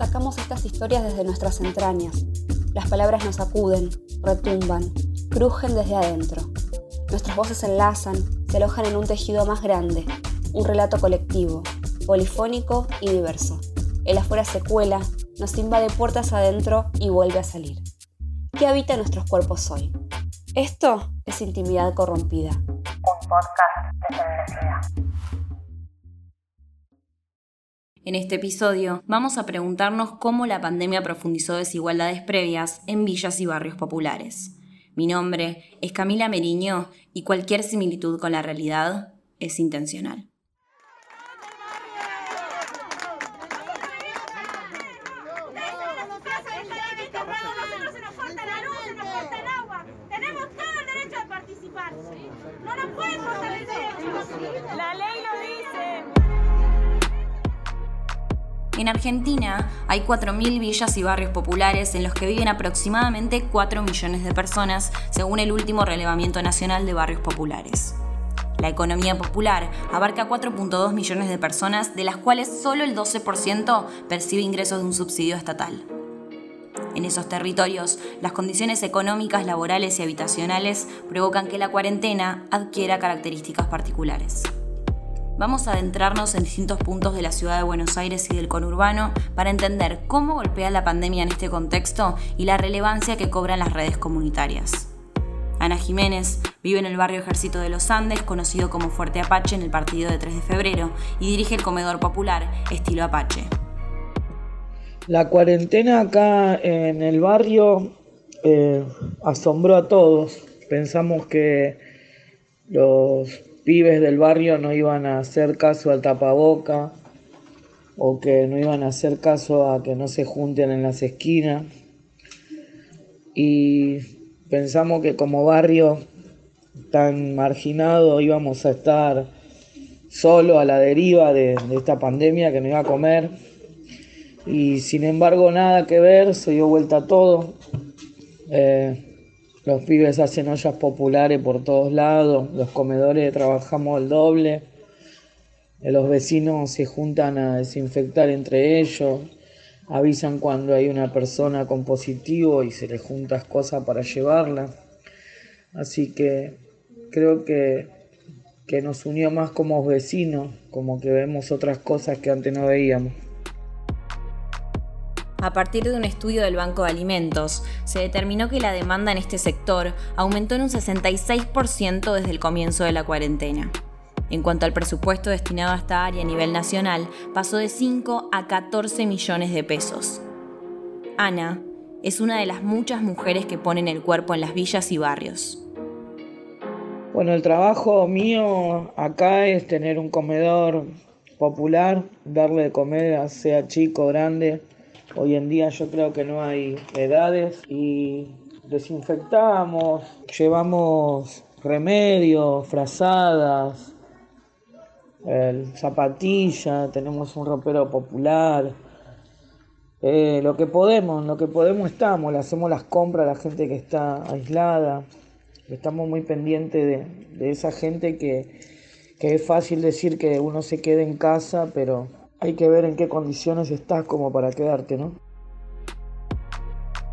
sacamos estas historias desde nuestras entrañas. Las palabras nos acuden, retumban, crujen desde adentro. Nuestras voces se enlazan, se alojan en un tejido más grande, un relato colectivo, polifónico y diverso. El afuera se cuela, nos invade puertas adentro y vuelve a salir. ¿Qué habita en nuestros cuerpos hoy? Esto es Intimidad Corrompida. Un podcast En este episodio vamos a preguntarnos cómo la pandemia profundizó desigualdades previas en villas y barrios populares. Mi nombre es Camila Meriño y cualquier similitud con la realidad es intencional. En Argentina hay 4.000 villas y barrios populares en los que viven aproximadamente 4 millones de personas, según el último relevamiento nacional de barrios populares. La economía popular abarca 4.2 millones de personas, de las cuales solo el 12% percibe ingresos de un subsidio estatal. En esos territorios, las condiciones económicas, laborales y habitacionales provocan que la cuarentena adquiera características particulares. Vamos a adentrarnos en distintos puntos de la ciudad de Buenos Aires y del conurbano para entender cómo golpea la pandemia en este contexto y la relevancia que cobran las redes comunitarias. Ana Jiménez vive en el barrio Ejército de los Andes, conocido como Fuerte Apache en el partido de 3 de febrero, y dirige el comedor popular Estilo Apache. La cuarentena acá en el barrio eh, asombró a todos. Pensamos que los pibes del barrio no iban a hacer caso al tapaboca o que no iban a hacer caso a que no se junten en las esquinas. Y pensamos que como barrio tan marginado íbamos a estar solo a la deriva de, esta pandemia que no iba a comer. Y sin embargo nada que ver, se dio vuelta todo. Eh, los pibes hacen ollas populares por todos lados, los comedores trabajamos el doble, los vecinos se juntan a desinfectar entre ellos, avisan cuando hay una persona con positivo y se les juntas cosas para llevarla. Así que creo que, que nos unió más como vecinos, como que vemos otras cosas que antes no veíamos. A partir de un estudio del Banco de Alimentos, se determinó que la demanda en este sector aumentó en un 66% desde el comienzo de la cuarentena. En cuanto al presupuesto destinado a esta área a nivel nacional, pasó de 5 a 14 millones de pesos. Ana es una de las muchas mujeres que ponen el cuerpo en las villas y barrios. Bueno, el trabajo mío acá es tener un comedor popular, darle de comer, sea chico grande, Hoy en día yo creo que no hay edades y desinfectamos, llevamos remedios, frazadas, zapatilla, tenemos un ropero popular. Eh, lo que podemos, lo que podemos estamos, le hacemos las compras a la gente que está aislada. Estamos muy pendientes de, de esa gente que, que es fácil decir que uno se quede en casa, pero hay que ver en qué condiciones estás como para quedarte, ¿no?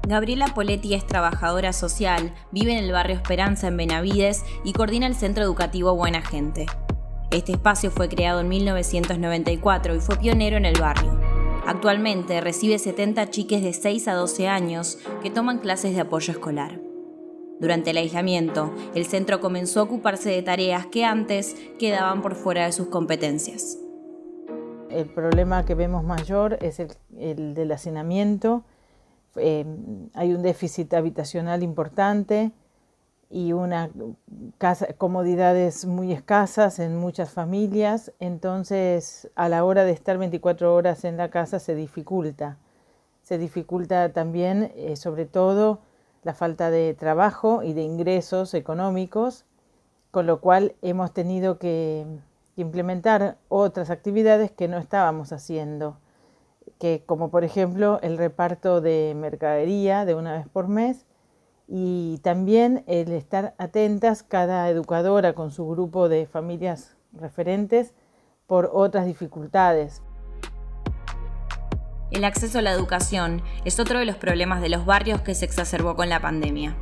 Gabriela Poletti es trabajadora social, vive en el barrio Esperanza en Benavides y coordina el centro educativo Buena Gente. Este espacio fue creado en 1994 y fue pionero en el barrio. Actualmente recibe 70 chiques de 6 a 12 años que toman clases de apoyo escolar. Durante el aislamiento, el centro comenzó a ocuparse de tareas que antes quedaban por fuera de sus competencias. El problema que vemos mayor es el, del hacinamiento. Eh, hay un déficit habitacional importante y una comodidades muy escasas en muchas familias, entonces a la hora de estar 24 horas en la casa se dificulta. Se dificulta también, eh, sobre todo, la falta de trabajo y de ingresos económicos, con lo cual hemos tenido que implementar otras actividades que no estábamos haciendo, que como por ejemplo el reparto de mercadería de una vez por mes y también el estar atentas cada educadora con su grupo de familias referentes por otras dificultades. El acceso a la educación es otro de los problemas de los barrios que se exacerbó con la pandemia.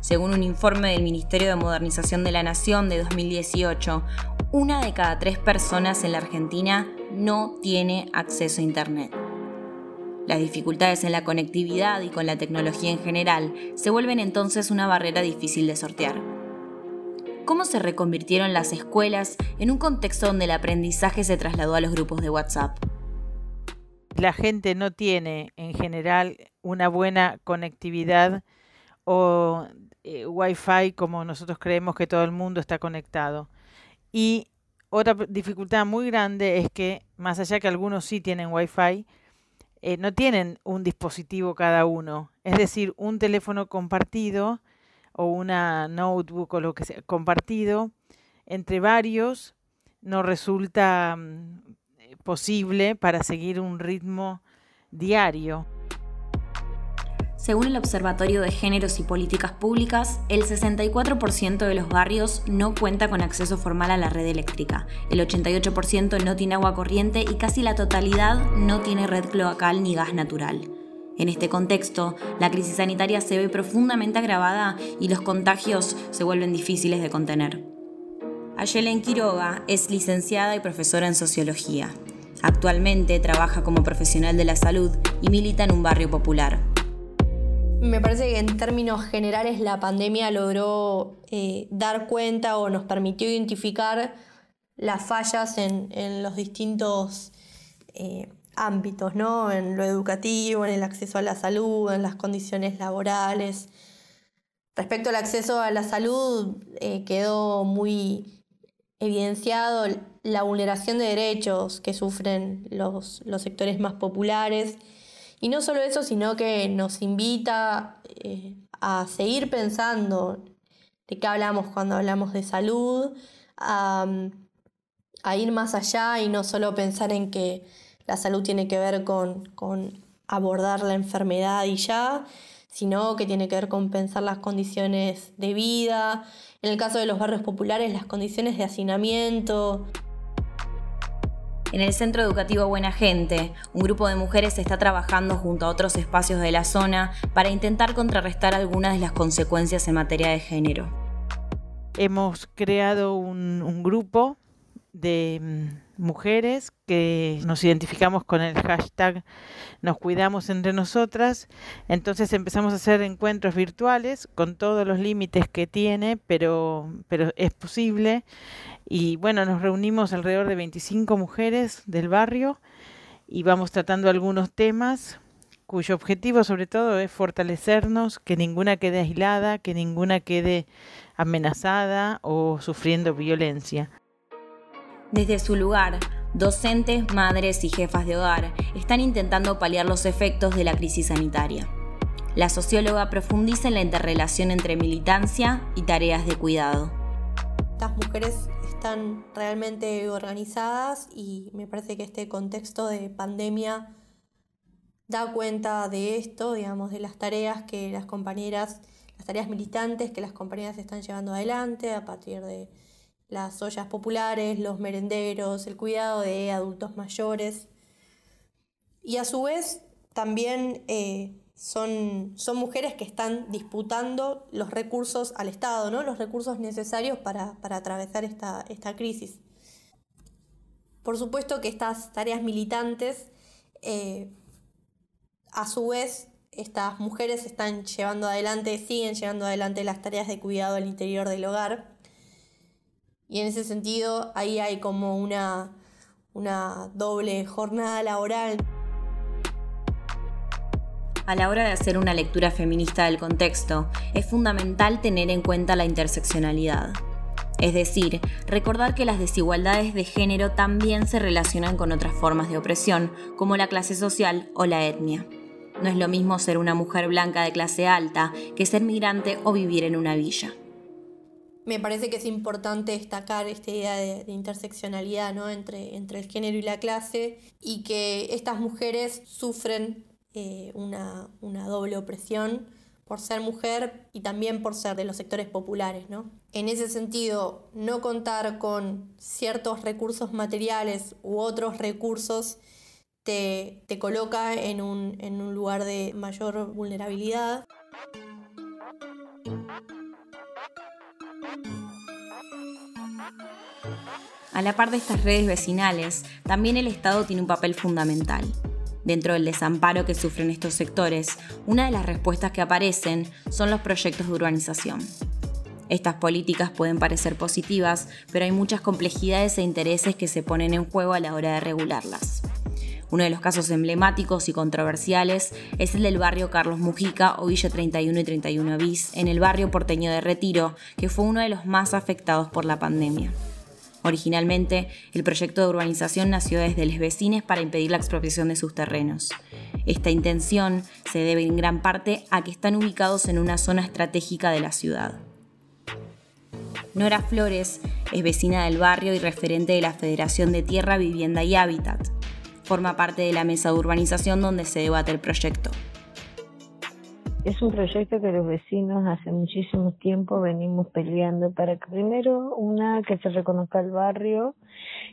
Según un informe del Ministerio de Modernización de la Nación de 2018, una de cada tres personas en la Argentina no tiene acceso a Internet. Las dificultades en la conectividad y con la tecnología en general se vuelven entonces una barrera difícil de sortear. ¿Cómo se reconvirtieron las escuelas en un contexto donde el aprendizaje se trasladó a los grupos de WhatsApp? La gente no tiene en general una buena conectividad o eh, Wi-Fi como nosotros creemos que todo el mundo está conectado. Y otra dificultad muy grande es que, más allá que algunos sí tienen Wi-Fi, eh, no tienen un dispositivo cada uno, es decir, un teléfono compartido o una notebook o lo que sea compartido entre varios no resulta mm, posible para seguir un ritmo diario. Según el Observatorio de Géneros y Políticas Públicas, el 64% de los barrios no cuenta con acceso formal a la red eléctrica, el 88% no tiene agua corriente y casi la totalidad no tiene red cloacal ni gas natural. En este contexto, la crisis sanitaria se ve profundamente agravada y los contagios se vuelven difíciles de contener. Ayelen Quiroga es licenciada y profesora en sociología. Actualmente trabaja como profesional de la salud y milita en un barrio popular. Me parece que en términos generales la pandemia logró eh, dar cuenta o nos permitió identificar las fallas en, los distintos eh, ámbitos, ¿no? En lo educativo, en el acceso a la salud, en las condiciones laborales. Respecto al acceso a la salud, eh, quedó muy evidenciado la vulneración de derechos que sufren los, los sectores más populares y no solo eso, sino que nos invita eh, a seguir pensando de qué hablamos cuando hablamos de salud, a, ir más allá y no solo pensar en que la salud tiene que ver con, con abordar la enfermedad y ya, sino que tiene que ver con pensar las condiciones de vida, en el caso de los barrios populares, las condiciones de hacinamiento. En el Centro Educativo Buena Gente, un grupo de mujeres está trabajando junto a otros espacios de la zona para intentar contrarrestar algunas de las consecuencias en materia de género. Hemos creado un, grupo de mm, mujeres que nos identificamos con el hashtag nos cuidamos entre nosotras. Entonces empezamos a hacer encuentros virtuales con todos los límites que tiene, pero, pero es posible. Y bueno, nos reunimos alrededor de 25 mujeres del barrio y vamos tratando algunos temas cuyo objetivo sobre todo es fortalecernos, que ninguna quede aislada, que ninguna quede amenazada o sufriendo violencia. Desde su lugar, docentes, madres y jefas de hogar están intentando paliar los efectos de la crisis sanitaria. La socióloga profundiza en la interrelación entre militancia y tareas de cuidado. Estas mujeres están realmente organizadas y me parece que este contexto de pandemia da cuenta de esto, digamos, de las tareas que las compañeras, las tareas militantes que las compañeras están llevando adelante a partir de las ollas populares, los merenderos, el cuidado de adultos mayores. Y a su vez también eh, son, son mujeres que están disputando los recursos al Estado, ¿no? los recursos necesarios para, atravesar esta, esta, crisis. Por supuesto que estas tareas militantes, eh, a su vez, estas mujeres están llevando adelante, siguen llevando adelante las tareas de cuidado al interior del hogar. Y en ese sentido, ahí hay como una, una doble jornada laboral. A la hora de hacer una lectura feminista del contexto, es fundamental tener en cuenta la interseccionalidad. Es decir, recordar que las desigualdades de género también se relacionan con otras formas de opresión, como la clase social o la etnia. No es lo mismo ser una mujer blanca de clase alta que ser migrante o vivir en una villa. Me parece que es importante destacar esta idea de, interseccionalidad ¿no? entre, entre el género y la clase y que estas mujeres sufren eh, una, doble opresión por ser mujer y también por ser de los sectores populares. ¿no? En ese sentido, no contar con ciertos recursos materiales u otros recursos te, coloca en un, en un lugar de mayor vulnerabilidad. A la par de estas redes vecinales, también el Estado tiene un papel fundamental. Dentro del desamparo que sufren estos sectores, una de las respuestas que aparecen son los proyectos de urbanización. Estas políticas pueden parecer positivas, pero hay muchas complejidades e intereses que se ponen en juego a la hora de regularlas. Uno de los casos emblemáticos y controversiales es el del barrio Carlos Mujica o Villa 31 y 31 bis, en el barrio porteño de Retiro, que fue uno de los más afectados por la pandemia. Originalmente, el proyecto de urbanización nació desde los vecinos para impedir la expropiación de sus terrenos. Esta intención se debe en gran parte a que están ubicados en una zona estratégica de la ciudad. Nora Flores es vecina del barrio y referente de la Federación de Tierra, Vivienda y Hábitat. Forma parte de la mesa de urbanización donde se debate el proyecto. Es un proyecto que los vecinos hace muchísimo tiempo venimos peleando para que primero una que se reconozca el barrio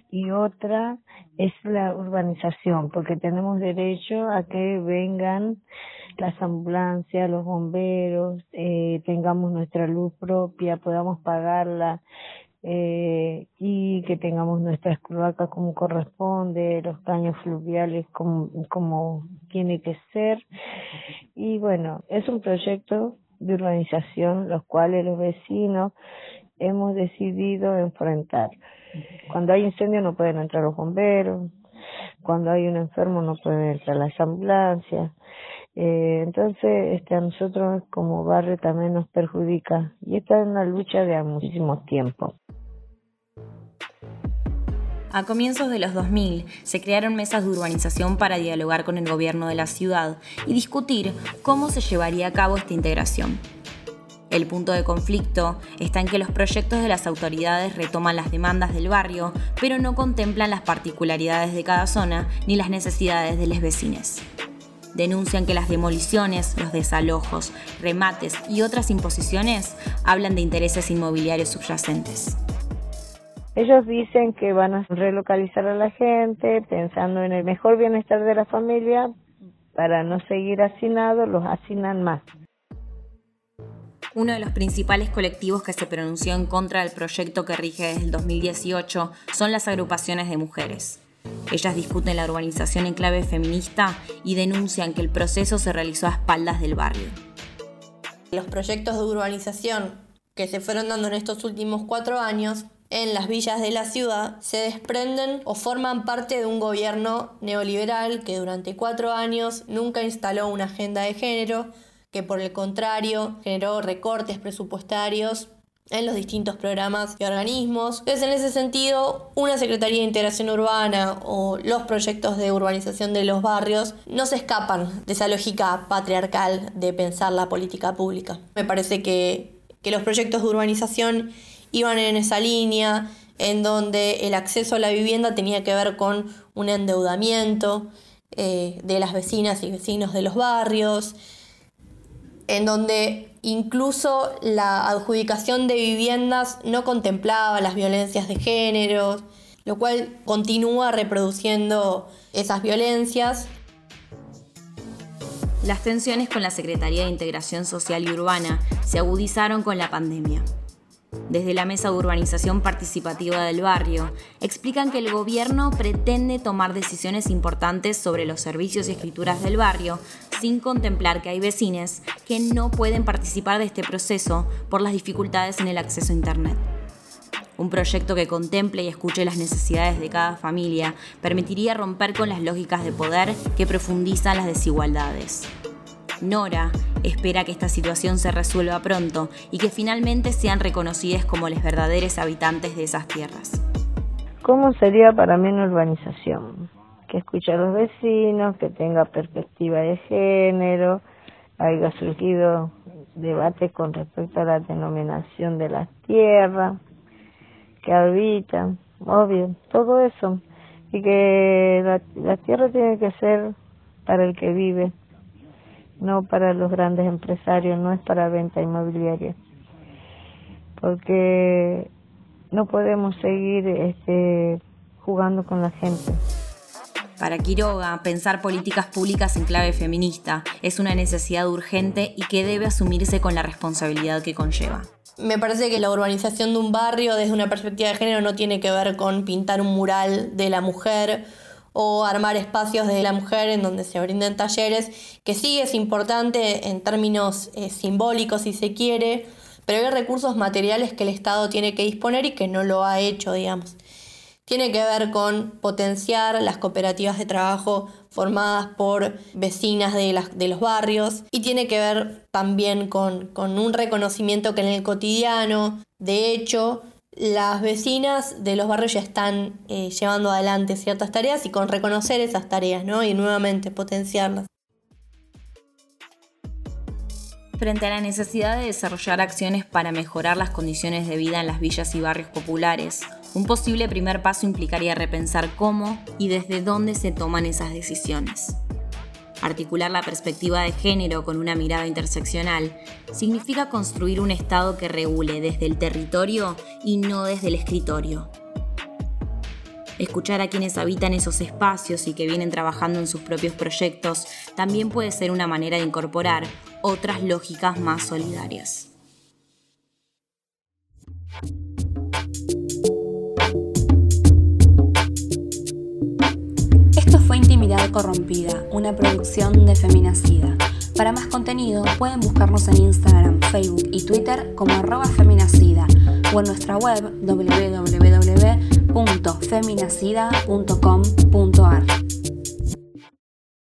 y otra es la urbanización, porque tenemos derecho a que vengan las ambulancias, los bomberos, eh, tengamos nuestra luz propia, podamos pagarla eh, y que tengamos nuestras cloacas como corresponde, los caños fluviales como, como tiene que ser. Y bueno, es un proyecto de urbanización los cuales los vecinos hemos decidido enfrentar. Cuando hay incendio no pueden entrar los bomberos, cuando hay un enfermo no pueden entrar las ambulancias. Eh, entonces, este, a nosotros como barrio también nos perjudica y esta es una lucha de muchísimo tiempo. A comienzos de los 2000 se crearon mesas de urbanización para dialogar con el gobierno de la ciudad y discutir cómo se llevaría a cabo esta integración. El punto de conflicto está en que los proyectos de las autoridades retoman las demandas del barrio, pero no contemplan las particularidades de cada zona ni las necesidades de los vecinos. Denuncian que las demoliciones, los desalojos, remates y otras imposiciones hablan de intereses inmobiliarios subyacentes. Ellos dicen que van a relocalizar a la gente pensando en el mejor bienestar de la familia, para no seguir hacinados, los hacinan más. Uno de los principales colectivos que se pronunció en contra del proyecto que rige desde el 2018 son las agrupaciones de mujeres. Ellas discuten la urbanización en clave feminista y denuncian que el proceso se realizó a espaldas del barrio. Los proyectos de urbanización que se fueron dando en estos últimos cuatro años en las villas de la ciudad se desprenden o forman parte de un gobierno neoliberal que durante cuatro años nunca instaló una agenda de género, que por el contrario generó recortes presupuestarios en los distintos programas y organismos. Entonces, en ese sentido, una Secretaría de Integración Urbana o los proyectos de urbanización de los barrios no se escapan de esa lógica patriarcal de pensar la política pública. Me parece que, que los proyectos de urbanización iban en esa línea, en donde el acceso a la vivienda tenía que ver con un endeudamiento eh, de las vecinas y vecinos de los barrios, en donde incluso la adjudicación de viviendas no contemplaba las violencias de género, lo cual continúa reproduciendo esas violencias. Las tensiones con la Secretaría de Integración Social y Urbana se agudizaron con la pandemia desde la Mesa de Urbanización Participativa del Barrio, explican que el gobierno pretende tomar decisiones importantes sobre los servicios y escrituras del barrio sin contemplar que hay vecines que no pueden participar de este proceso por las dificultades en el acceso a Internet. Un proyecto que contemple y escuche las necesidades de cada familia permitiría romper con las lógicas de poder que profundizan las desigualdades. Nora espera que esta situación se resuelva pronto y que finalmente sean reconocidas como los verdaderos habitantes de esas tierras. ¿Cómo sería para mí una urbanización? Que escuche a los vecinos, que tenga perspectiva de género, haya surgido debate con respecto a la denominación de las tierras que habitan, obvio, todo eso. Y que la tierra tiene que ser para el que vive, no para los grandes empresarios, no es para venta inmobiliaria. Porque no podemos seguir este, jugando con la gente. Para Quiroga, pensar políticas públicas en clave feminista es una necesidad urgente y que debe asumirse con la responsabilidad que conlleva. Me parece que la urbanización de un barrio desde una perspectiva de género no tiene que ver con pintar un mural de la mujer o armar espacios de la mujer en donde se brinden talleres, que sí es importante en términos eh, simbólicos si se quiere, pero hay recursos materiales que el Estado tiene que disponer y que no lo ha hecho, digamos. Tiene que ver con potenciar las cooperativas de trabajo formadas por vecinas de, de los barrios y tiene que ver también con, un reconocimiento que en el cotidiano, de hecho, las vecinas de los barrios ya están eh, llevando adelante ciertas tareas y con reconocer esas tareas, ¿no? Y nuevamente potenciarlas. Frente a la necesidad de desarrollar acciones para mejorar las condiciones de vida en las villas y barrios populares, un posible primer paso implicaría repensar cómo y desde dónde se toman esas decisiones. Articular la perspectiva de género con una mirada interseccional significa construir un Estado que regule desde el territorio y no desde el escritorio. Escuchar a quienes habitan esos espacios y que vienen trabajando en sus propios proyectos también puede ser una manera de incorporar otras lógicas más solidarias. Intimidad Corrompida, una producción de Feminacida. Para más contenido pueden buscarnos en Instagram, Facebook y Twitter como arroba feminacida o en nuestra web www.feminacida.com.ar.